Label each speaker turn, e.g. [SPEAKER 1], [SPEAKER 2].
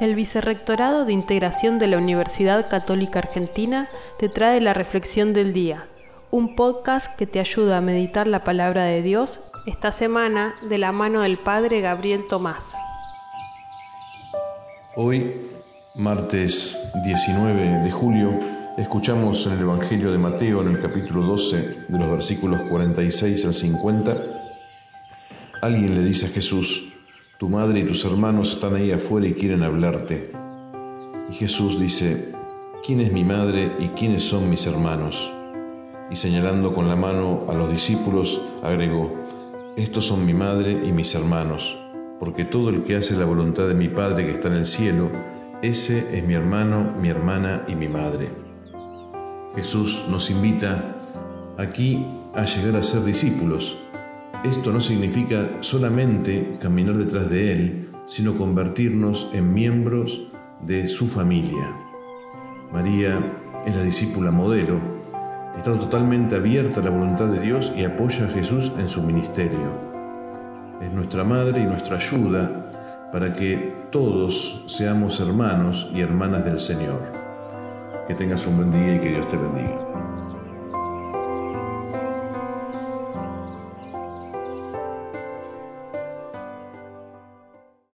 [SPEAKER 1] El Vicerrectorado de Integración de la Universidad Católica Argentina te trae la Reflexión del Día, un podcast que te ayuda a meditar la palabra de Dios esta semana de la mano del Padre Gabriel Tomás.
[SPEAKER 2] Hoy, martes 19 de julio, escuchamos en el Evangelio de Mateo, en el capítulo 12, de los versículos 46 al 50, alguien le dice a Jesús, tu madre y tus hermanos están ahí afuera y quieren hablarte. Y Jesús dice, ¿quién es mi madre y quiénes son mis hermanos? Y señalando con la mano a los discípulos, agregó, estos son mi madre y mis hermanos, porque todo el que hace la voluntad de mi Padre que está en el cielo, ese es mi hermano, mi hermana y mi madre. Jesús nos invita aquí a llegar a ser discípulos, esto no significa solamente caminar detrás de Él, sino convertirnos en miembros de su familia. María es la discípula modelo, está totalmente abierta a la voluntad de Dios y apoya a Jesús en su ministerio. Es nuestra madre y nuestra ayuda para que todos seamos hermanos y hermanas del Señor. Que tengas un buen día y que Dios te bendiga.